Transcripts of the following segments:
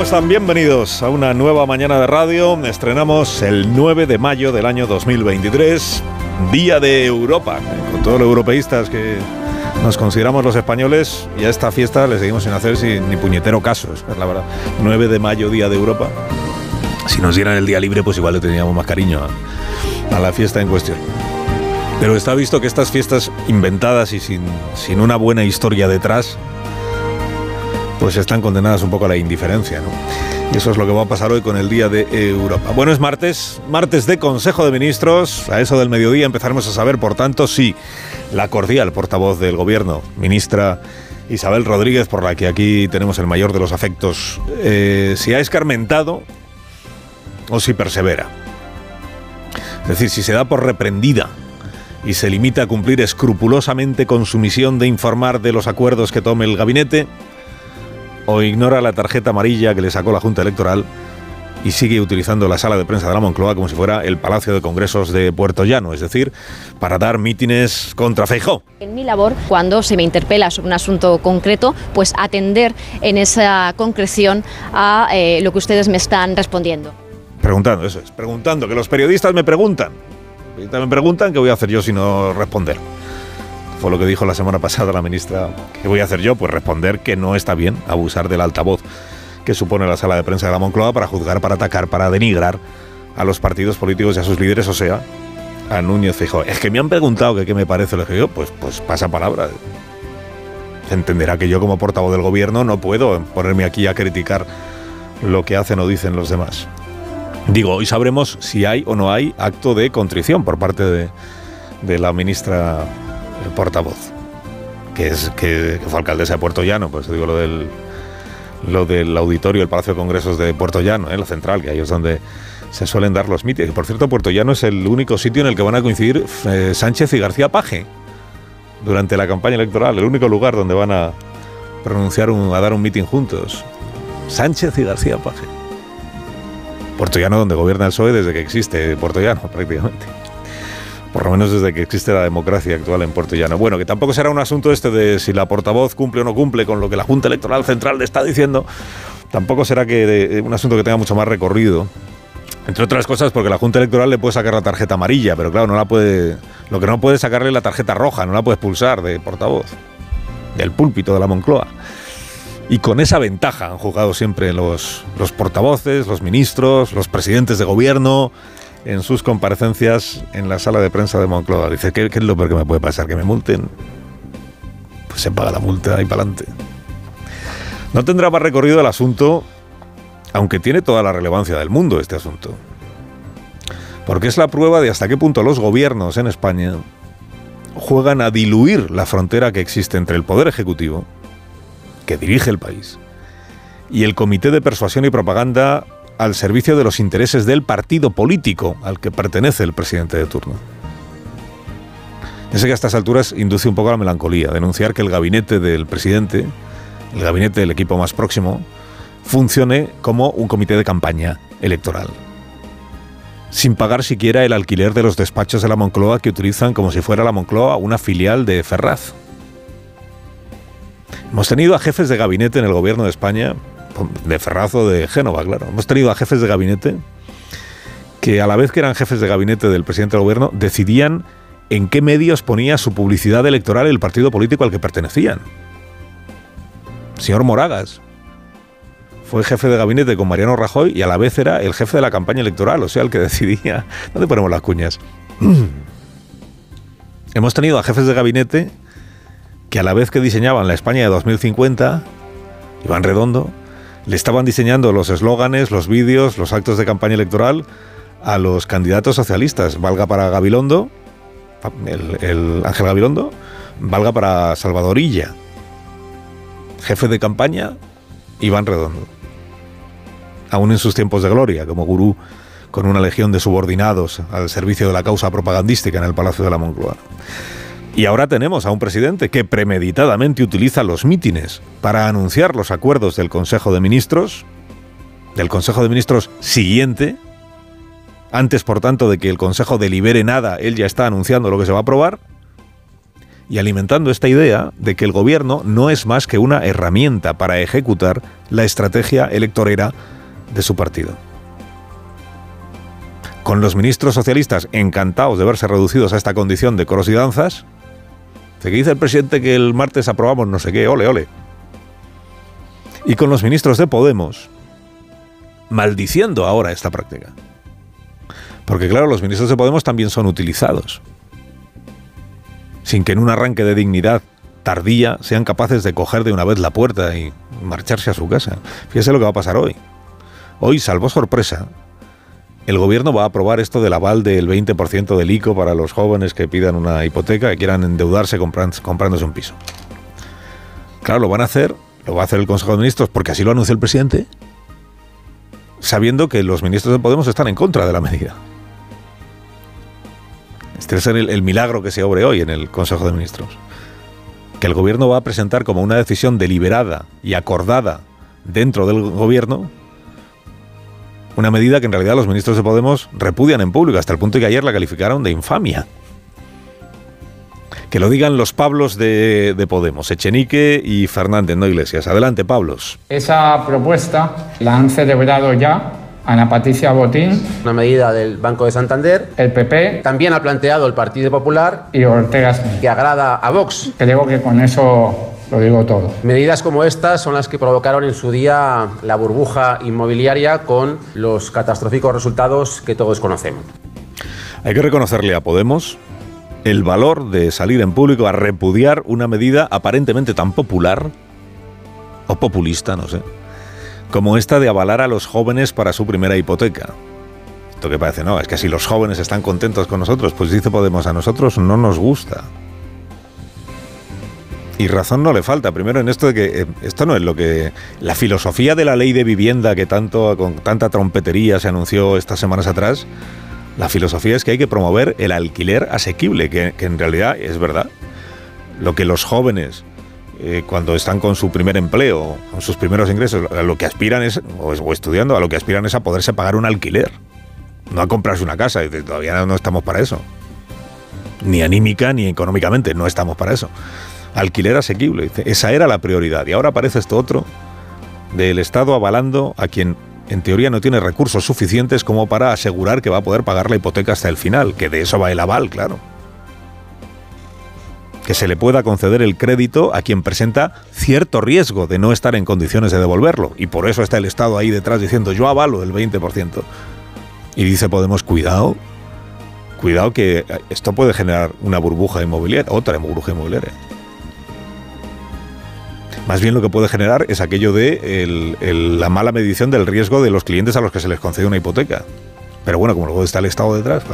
¿Cómo están? Bienvenidos a una nueva mañana de radio. Estrenamos el 9 de mayo del año 2023, Día de Europa. Con todos los europeístas que nos consideramos los españoles y a esta fiesta le seguimos sin hacer sin, ni puñetero caso, es la verdad. 9 de mayo, Día de Europa. Si nos dieran el día libre, pues igual le teníamos más cariño a, a la fiesta en cuestión. Pero está visto que estas fiestas inventadas y sin, sin una buena historia detrás, pues están condenadas un poco a la indiferencia, ¿no? Y eso es lo que va a pasar hoy con el Día de Europa. Bueno, es martes, martes de Consejo de Ministros. A eso del mediodía empezaremos a saber, por tanto, si la cordial portavoz del Gobierno, ministra Isabel Rodríguez, por la que aquí tenemos el mayor de los afectos, eh, si ha escarmentado o si persevera. Es decir, si se da por reprendida y se limita a cumplir escrupulosamente con su misión de informar de los acuerdos que tome el gabinete, o ignora la tarjeta amarilla que le sacó la Junta Electoral y sigue utilizando la sala de prensa de la Moncloa como si fuera el Palacio de Congresos de Puerto Llano, es decir, para dar mítines contra Feijó. En mi labor, cuando se me interpela sobre un asunto concreto, pues atender en esa concreción a eh, lo que ustedes me están respondiendo. Preguntando, eso es, preguntando, que los periodistas me preguntan. Los periodistas me preguntan qué voy a hacer yo si no responder. Fue lo que dijo la semana pasada la ministra. ¿Qué voy a hacer yo? Pues responder que no está bien abusar del altavoz que supone la sala de prensa de la Moncloa para juzgar, para atacar, para denigrar a los partidos políticos y a sus líderes, o sea, a Núñez Feijóo. Es que me han preguntado qué me parece lo que yo, pues, pues pasa palabra. Entenderá que yo como portavoz del gobierno no puedo ponerme aquí a criticar lo que hacen o dicen los demás. Digo, hoy sabremos si hay o no hay acto de contrición por parte de la ministra el portavoz, que es que, fue alcaldesa de Puerto Llano, pues digo lo del lo del auditorio del Palacio de Congresos de Puerto Llano, ¿eh? la central, que ahí es donde se suelen dar los mítines. Por cierto, Puerto Llano es el único sitio en el que van a coincidir eh, Sánchez y García Paje durante la campaña electoral, el único lugar donde van a pronunciar un, a dar un mitin juntos. Sánchez y García Paje. Puerto Llano donde gobierna el PSOE desde que existe Puerto Llano, prácticamente por lo menos desde que existe la democracia actual en Puerto Llano. Bueno, que tampoco será un asunto este de si la portavoz cumple o no cumple con lo que la Junta Electoral Central le está diciendo, tampoco será que de, un asunto que tenga mucho más recorrido. Entre otras cosas porque la Junta Electoral le puede sacar la tarjeta amarilla, pero claro, no la puede. Lo que no puede es sacarle la tarjeta roja, no la puede expulsar de portavoz, del púlpito de la Moncloa. Y con esa ventaja han jugado siempre los, los portavoces, los ministros, los presidentes de gobierno, en sus comparecencias en la sala de prensa de Moncloa. Dice, ¿qué, es lo peor que me puede pasar? ¿Que me multen? Pues se paga la multa y para adelante. No tendrá más recorrido el asunto, aunque tiene toda la relevancia del mundo este asunto. Porque es la prueba de hasta qué punto los gobiernos en España juegan a diluir la frontera que existe entre el Poder Ejecutivo, que dirige el país, y el Comité de Persuasión y Propaganda al servicio de los intereses del partido político al que pertenece el presidente de turno. Ya que a estas alturas induce un poco la melancolía, denunciar que el gabinete del presidente, el gabinete del equipo más próximo, funcione como un comité de campaña electoral, sin pagar siquiera el alquiler de los despachos de la Moncloa que utilizan como si fuera la Moncloa una filial de Ferraz. Hemos tenido a jefes de gabinete en el gobierno de España de Ferrazo de Génova, claro. Hemos tenido a jefes de gabinete que a la vez que eran jefes de gabinete del presidente del gobierno, decidían en qué medios ponía su publicidad electoral el partido político al que pertenecían. señor Moragas fue jefe de gabinete con Mariano Rajoy y a la vez era el jefe de la campaña electoral, o sea, el que decidía. ¿Dónde ponemos las cuñas? Hemos tenido a jefes de gabinete que a la vez que diseñaban la España de 2050, Iván Redondo, le estaban diseñando los eslóganes, los vídeos, los actos de campaña electoral a los candidatos socialistas. Valga para Gabilondo, el, el Ángel Gabilondo, valga para Salvadorilla. Jefe de campaña, Iván Redondo. Aún en sus tiempos de gloria, como gurú, con una legión de subordinados al servicio de la causa propagandística en el Palacio de la Moncloa. Y ahora tenemos a un presidente que premeditadamente utiliza los mítines para anunciar los acuerdos del Consejo de Ministros, del Consejo de Ministros siguiente. Antes, por tanto, de que el Consejo delibere nada, él ya está anunciando lo que se va a aprobar y alimentando esta idea de que el gobierno no es más que una herramienta para ejecutar la estrategia electorera de su partido. Con los ministros socialistas encantados de verse reducidos a esta condición de coros y danzas, que dice el presidente que el martes aprobamos no sé qué, ole, ole. Y con los ministros de Podemos maldiciendo ahora esta práctica. Porque claro, los ministros de Podemos también son utilizados sin que en un arranque de dignidad tardía sean capaces de coger de una vez la puerta y marcharse a su casa. Fíjese lo que va a pasar hoy. Hoy, salvo sorpresa, el gobierno va a aprobar esto del aval del 20% del ICO para los jóvenes que pidan una hipoteca, que quieran endeudarse comprándose un piso. Claro, lo van a hacer, lo va a hacer el Consejo de Ministros porque así lo anunció el presidente, sabiendo que los ministros de Podemos están en contra de la medida. Este es el, el milagro que se obre hoy en el Consejo de Ministros. Que el gobierno va a presentar como una decisión deliberada y acordada dentro del gobierno una medida que en realidad los ministros de Podemos repudian en público, hasta el punto de que ayer la calificaron de infamia. Que lo digan los Pablos de, de, Podemos, Echenique y Fernández, no Iglesias. Adelante, Pablos. Esa propuesta la han celebrado ya Ana Patricia Botín. Una medida del Banco de Santander. El PP. También ha planteado el Partido Popular. Y Ortega Smith. Que agrada a Vox. Creo que con eso lo digo todo. Medidas como estas son las que provocaron en su día la burbuja inmobiliaria con los catastróficos resultados que todos conocemos. Hay que reconocerle a Podemos el valor de salir en público a repudiar una medida aparentemente tan popular o populista, no sé, como esta de avalar a los jóvenes para su primera hipoteca. Esto que parece, no, es que si los jóvenes están contentos con nosotros, pues dice Podemos, a nosotros no nos gusta. Y razón no le falta. Primero en esto de que eh, esto no es lo que la filosofía de la ley de vivienda que tanto con tanta trompetería se anunció estas semanas atrás. La filosofía es que hay que promover el alquiler asequible, que, en realidad es verdad. Lo que los jóvenes eh, cuando están con su primer empleo, con sus primeros ingresos, a lo que aspiran es, o, o, estudiando, a lo que aspiran es a poderse pagar un alquiler, no a comprarse una casa. Todavía no estamos para eso. Ni anímica ni económicamente, no estamos para eso. Alquiler asequible, esa era la prioridad. Y ahora aparece esto otro del Estado avalando a quien en teoría no tiene recursos suficientes como para asegurar que va a poder pagar la hipoteca hasta el final, que de eso va el aval, claro que se le pueda conceder el crédito a quien presenta cierto riesgo de no estar en condiciones de devolverlo. Y por eso está el Estado ahí detrás diciendo yo avalo el 20%. Y dice Podemos, cuidado, cuidado que esto puede generar una burbuja inmobiliaria, otra burbuja inmobiliaria. Más bien lo que puede generar es aquello de la mala medición del riesgo de los clientes a los que se les concede una hipoteca. Pero bueno, como luego está el Estado detrás,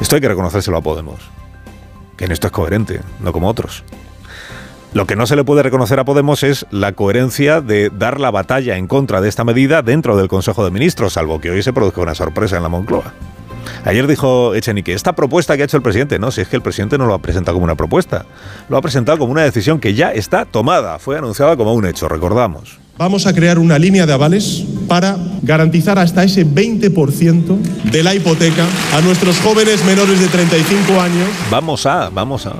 esto hay que reconocérselo a Podemos que en esto es coherente, no como otros. Lo que no se le puede reconocer a Podemos es la coherencia de dar la batalla en contra de esta medida dentro del Consejo de Ministros, salvo que hoy se produzca una sorpresa en la Moncloa. Ayer dijo Echenique, esta propuesta que ha hecho el presidente, no, si es que el presidente no lo ha presentado como una propuesta, lo ha presentado como una decisión que ya está tomada, fue anunciada como un hecho, recordamos. Vamos a crear una línea de avales para garantizar hasta ese 20% de la hipoteca a nuestros jóvenes menores de 35 años. Vamos a, vamos a.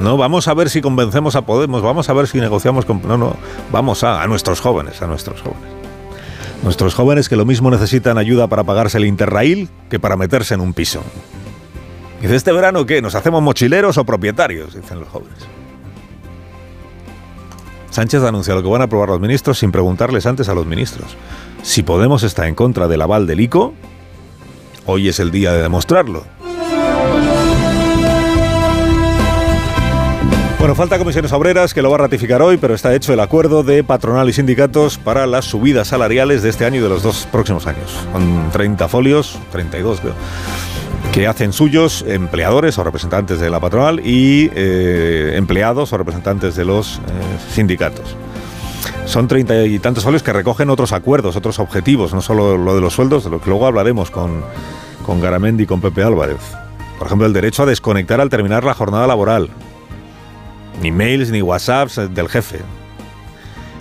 No, vamos a ver si convencemos a Podemos, vamos a ver si negociamos con... No, no, vamos a, a nuestros jóvenes, a nuestros jóvenes. Nuestros jóvenes que lo mismo necesitan ayuda para pagarse el Interrail que para meterse en un piso. Dice, ¿este verano qué? ¿Nos hacemos mochileros o propietarios? Dicen los jóvenes. Sánchez anuncia lo que van a aprobar los ministros sin preguntarles antes a los ministros. Si Podemos está en contra del aval del ICO, hoy es el día de demostrarlo. Bueno, falta comisiones obreras que lo va a ratificar hoy, pero está hecho el acuerdo de patronal y sindicatos para las subidas salariales de este año y de los dos próximos años. Con 30 folios, 32 creo que hacen suyos empleadores o representantes de la patronal y eh, empleados o representantes de los eh, sindicatos. Son treinta y tantos folios que recogen otros acuerdos, otros objetivos, no solo lo de los sueldos, de lo que luego hablaremos con, con Garamendi y con Pepe Álvarez. Por ejemplo, el derecho a desconectar al terminar la jornada laboral. Ni mails ni WhatsApps del jefe.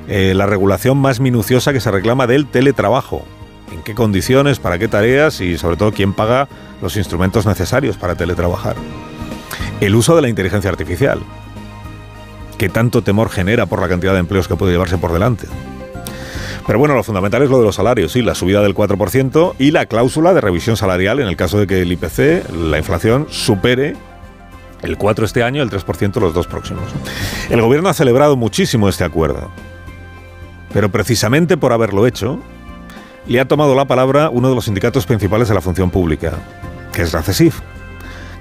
Eh, la regulación más minuciosa que se reclama del teletrabajo. En qué condiciones, para qué tareas y sobre todo quién paga los instrumentos necesarios para teletrabajar. El uso de la inteligencia artificial que tanto temor genera por la cantidad de empleos que puede llevarse por delante. Pero bueno, lo fundamental es lo de los salarios, sí, la subida del 4% y la cláusula de revisión salarial en el caso de que el IPC, la inflación, supere el 4 este año el 3% los dos próximos. El gobierno ha celebrado muchísimo este acuerdo, pero precisamente por haberlo hecho, le ha tomado la palabra uno de los sindicatos principales de la función pública, que es la CESIF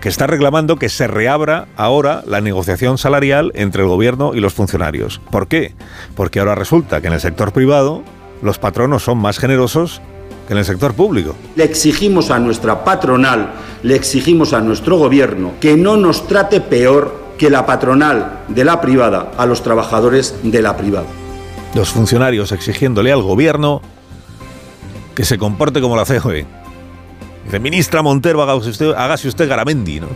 que está reclamando que se reabra ahora la negociación salarial entre el gobierno y los funcionarios. ¿Por qué? Porque ahora resulta que en el sector privado los patronos son más generosos en el sector público. Le exigimos a nuestra patronal, le exigimos a nuestro gobierno que no nos trate peor que la patronal de la privada a los trabajadores de la privada. Los funcionarios exigiéndole al gobierno que se comporte como la COE Dice, ministra Montero, hágase usted, hágase usted Garamendi, ¿no?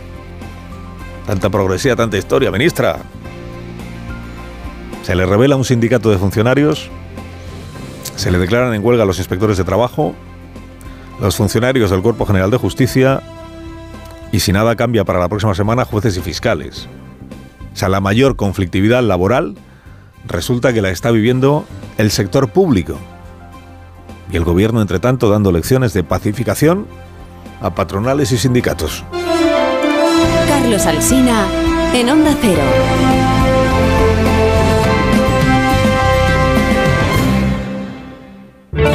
Tanta progresía, tanta historia, ministra. Se le revela un sindicato de funcionarios, se le declaran en huelga a los inspectores de trabajo, los funcionarios del Cuerpo General de Justicia y si nada cambia para la próxima semana, jueces y fiscales. O sea, la mayor conflictividad laboral resulta que la está viviendo el sector público. Y el gobierno, entre tanto, dando lecciones de pacificación a patronales y sindicatos. Carlos Alsina en Onda Cero.